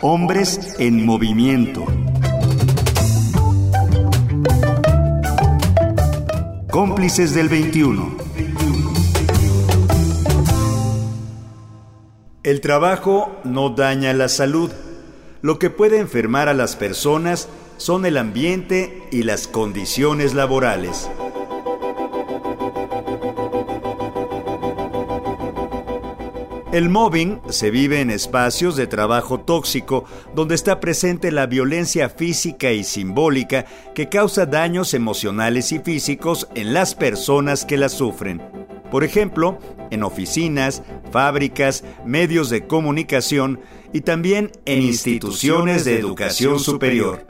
Hombres en movimiento. Cómplices del 21. El trabajo no daña la salud. Lo que puede enfermar a las personas son el ambiente y las condiciones laborales. El mobbing se vive en espacios de trabajo tóxico donde está presente la violencia física y simbólica que causa daños emocionales y físicos en las personas que la sufren. Por ejemplo, en oficinas, fábricas, medios de comunicación y también en instituciones de educación superior.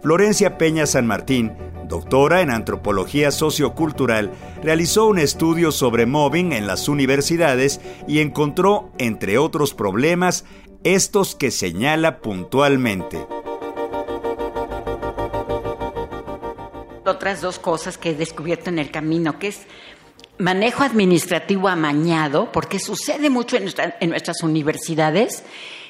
Florencia Peña San Martín doctora en antropología sociocultural, realizó un estudio sobre mobbing en las universidades y encontró, entre otros problemas, estos que señala puntualmente. Otras dos cosas que he descubierto en el camino, que es manejo administrativo amañado, porque sucede mucho en, en nuestras universidades,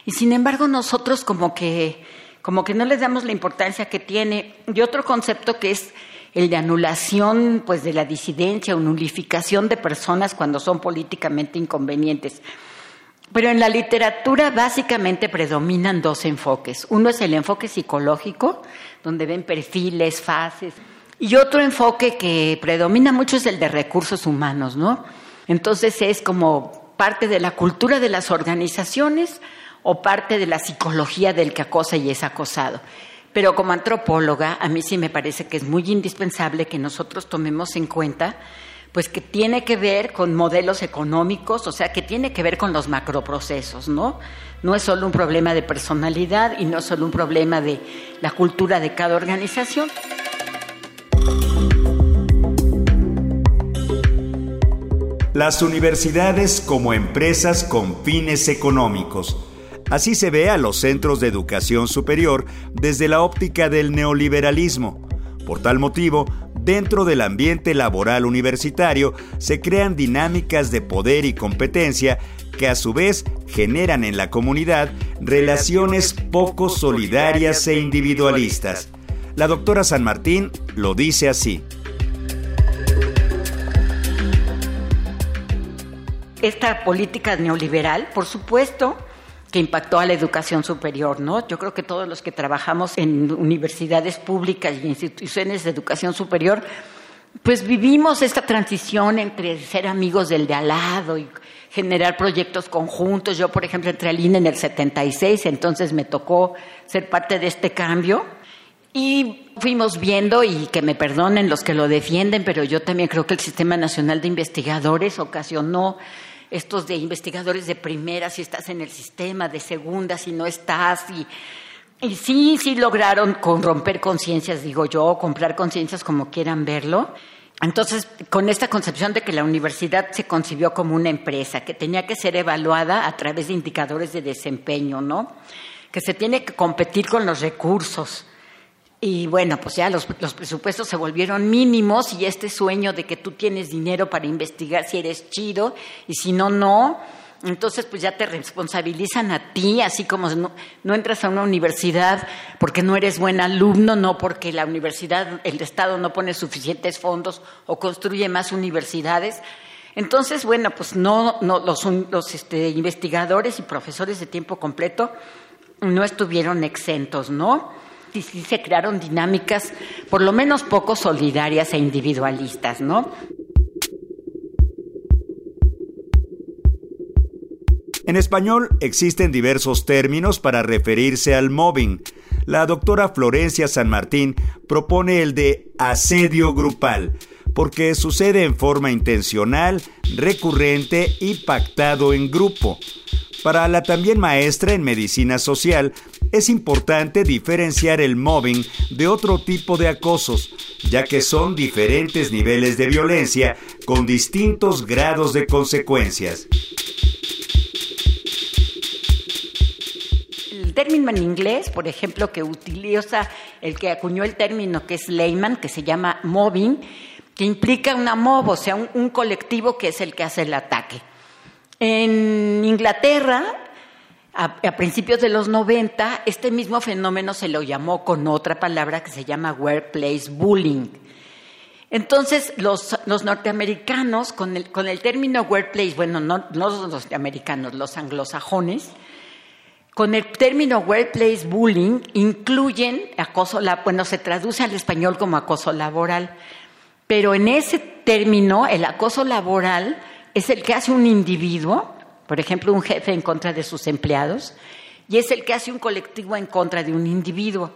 y sin embargo nosotros como que como que no les damos la importancia que tiene. Y otro concepto que es el de anulación pues de la disidencia o nulificación de personas cuando son políticamente inconvenientes. Pero en la literatura básicamente predominan dos enfoques. Uno es el enfoque psicológico, donde ven perfiles, fases, y otro enfoque que predomina mucho es el de recursos humanos, ¿no? Entonces es como parte de la cultura de las organizaciones o parte de la psicología del que acosa y es acosado. Pero como antropóloga, a mí sí me parece que es muy indispensable que nosotros tomemos en cuenta pues que tiene que ver con modelos económicos, o sea, que tiene que ver con los macroprocesos, ¿no? No es solo un problema de personalidad y no es solo un problema de la cultura de cada organización. Las universidades como empresas con fines económicos Así se ve a los centros de educación superior desde la óptica del neoliberalismo. Por tal motivo, dentro del ambiente laboral universitario se crean dinámicas de poder y competencia que a su vez generan en la comunidad relaciones poco solidarias e individualistas. La doctora San Martín lo dice así. Esta política neoliberal, por supuesto, que impactó a la educación superior, ¿no? Yo creo que todos los que trabajamos en universidades públicas y instituciones de educación superior, pues vivimos esta transición entre ser amigos del de al lado y generar proyectos conjuntos. Yo, por ejemplo, entré al INE en el 76, entonces me tocó ser parte de este cambio. Y fuimos viendo, y que me perdonen los que lo defienden, pero yo también creo que el Sistema Nacional de Investigadores ocasionó estos de investigadores de primera, si estás en el sistema, de segunda, si no estás, y, y sí, sí lograron con romper conciencias, digo yo, comprar conciencias como quieran verlo. Entonces, con esta concepción de que la universidad se concibió como una empresa, que tenía que ser evaluada a través de indicadores de desempeño, ¿no? Que se tiene que competir con los recursos, y bueno, pues ya los, presupuestos se volvieron mínimos y este sueño de que tú tienes dinero para investigar si eres chido y si no, no. Entonces, pues ya te responsabilizan a ti, así como no, no, entras a una universidad porque no eres buen alumno, no porque la universidad, el Estado no pone suficientes fondos o construye más universidades. Entonces, bueno, pues no, no los, los este, investigadores y profesores de tiempo completo no estuvieron exentos, ¿no? Sí, sí se crearon dinámicas por lo menos poco solidarias e individualistas, ¿no? En español existen diversos términos para referirse al mobbing. La doctora Florencia San Martín propone el de asedio grupal, porque sucede en forma intencional, recurrente y pactado en grupo. Para la también maestra en medicina social, es importante diferenciar el mobbing de otro tipo de acosos, ya que son diferentes niveles de violencia con distintos grados de consecuencias. El término en inglés, por ejemplo, que utiliza el que acuñó el término que es Lehman, que se llama mobbing, que implica una mob, o sea, un, un colectivo que es el que hace el ataque. En Inglaterra a, principios de los 90, este mismo fenómeno se lo llamó con otra palabra que se llama workplace bullying. Entonces, los, norteamericanos, con el, término workplace, bueno, no, los norteamericanos, los anglosajones, con el término workplace bullying incluyen acoso, bueno, se traduce al español como acoso laboral, pero en ese término, el acoso laboral es el que hace un individuo por ejemplo, un jefe en contra de sus empleados, y es el que hace un colectivo en contra de un individuo.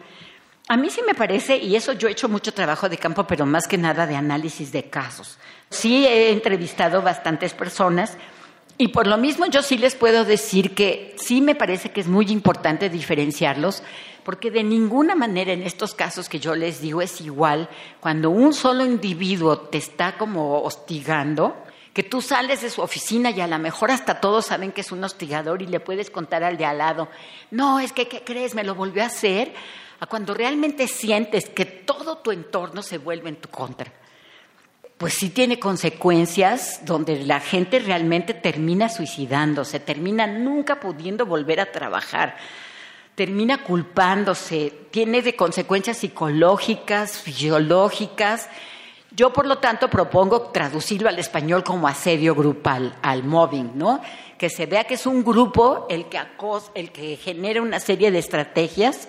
A mí sí me parece, y eso yo he hecho mucho trabajo de campo, pero más que nada de análisis de casos. Sí he entrevistado bastantes personas y por lo mismo yo sí les puedo decir que sí me parece que es muy importante diferenciarlos, porque de ninguna manera en estos casos que yo les digo es igual cuando un solo individuo te está como hostigando que tú sales de su oficina y a lo mejor hasta todos saben que es un hostigador y le puedes contar al de al lado, no, es que, ¿qué crees? Me lo volvió a hacer, a cuando realmente sientes que todo tu entorno se vuelve en tu contra. Pues sí tiene consecuencias donde la gente realmente termina suicidándose, termina nunca pudiendo volver a trabajar, termina culpándose, tiene de consecuencias psicológicas, fisiológicas, yo, por lo tanto, propongo traducirlo al español como asedio grupal, al mobbing, ¿no? Que se vea que es un grupo el que, el que genera una serie de estrategias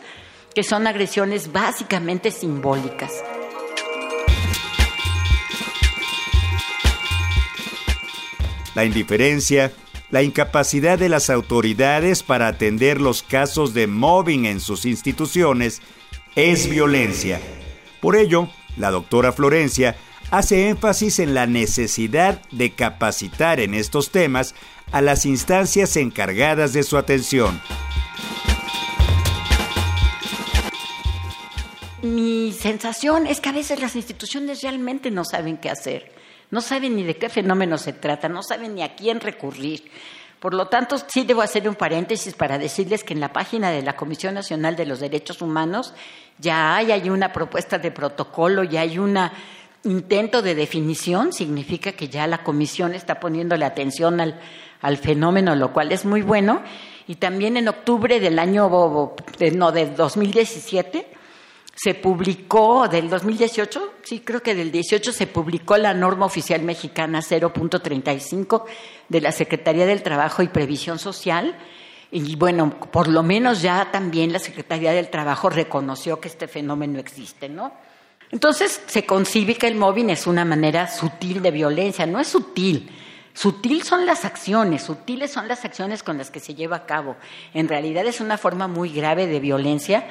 que son agresiones básicamente simbólicas. La indiferencia, la incapacidad de las autoridades para atender los casos de mobbing en sus instituciones es violencia. Por ello, la doctora Florencia hace énfasis en la necesidad de capacitar en estos temas a las instancias encargadas de su atención. Mi sensación es que a veces las instituciones realmente no saben qué hacer, no saben ni de qué fenómeno se trata, no saben ni a quién recurrir. Por lo tanto, sí debo hacer un paréntesis para decirles que en la página de la Comisión Nacional de los Derechos Humanos ya hay, una propuesta de protocolo, ya hay un intento de definición, significa que ya la Comisión está poniéndole atención al, al fenómeno, lo cual es muy bueno. Y también en octubre del año, no, del 2017, se publicó, del 2018, sí, creo que del 18 se publicó la norma oficial mexicana 0.35 de la Secretaría del Trabajo y Previsión Social. Y bueno, por lo menos ya también la Secretaría del Trabajo reconoció que este fenómeno existe, ¿no? Entonces se concibe que el mobbing es una manera sutil de violencia, no es sutil. Sutil son las acciones, sutiles son las acciones con las que se lleva a cabo. En realidad es una forma muy grave de violencia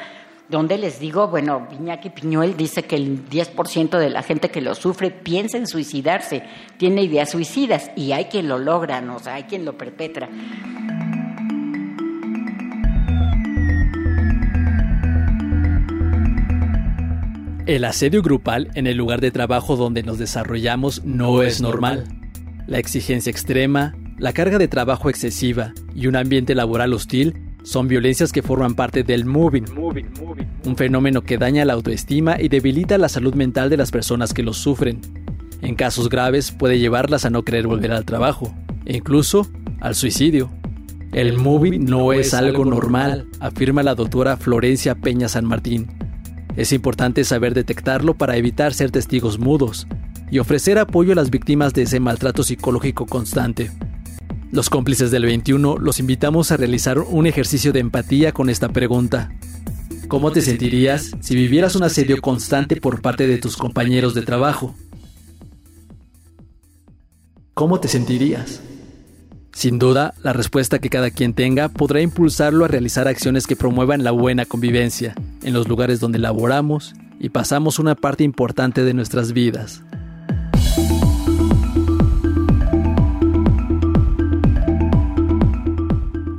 donde les digo, bueno, Viñaki Piñuel dice que el 10% de la gente que lo sufre piensa en suicidarse, tiene ideas suicidas y hay quien lo logra, o sea, hay quien lo perpetra. El asedio grupal en el lugar de trabajo donde nos desarrollamos no es normal. La exigencia extrema, la carga de trabajo excesiva y un ambiente laboral hostil son violencias que forman parte del moving, un fenómeno que daña la autoestima y debilita la salud mental de las personas que lo sufren. En casos graves puede llevarlas a no querer volver al trabajo, e incluso al suicidio. El moving no es algo normal, afirma la doctora Florencia Peña San Martín. Es importante saber detectarlo para evitar ser testigos mudos y ofrecer apoyo a las víctimas de ese maltrato psicológico constante. Los cómplices del 21 los invitamos a realizar un ejercicio de empatía con esta pregunta. ¿Cómo te sentirías si vivieras un asedio constante por parte de tus compañeros de trabajo? ¿Cómo te sentirías? Sin duda, la respuesta que cada quien tenga podrá impulsarlo a realizar acciones que promuevan la buena convivencia en los lugares donde laboramos y pasamos una parte importante de nuestras vidas.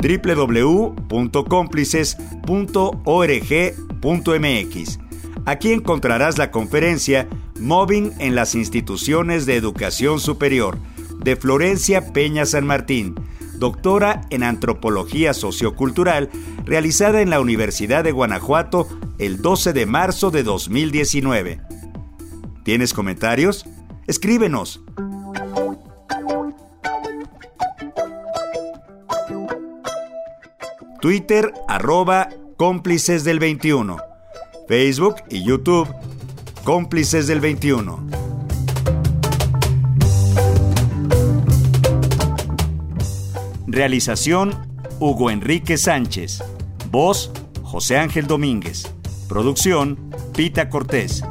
www.cómplices.org.mx. Aquí encontrarás la conferencia Mobbing en las instituciones de educación superior de Florencia Peña San Martín, doctora en antropología sociocultural, realizada en la Universidad de Guanajuato el 12 de marzo de 2019. ¿Tienes comentarios? Escríbenos Twitter arroba cómplices del 21. Facebook y YouTube cómplices del 21. Realización Hugo Enrique Sánchez. Voz José Ángel Domínguez. Producción Pita Cortés.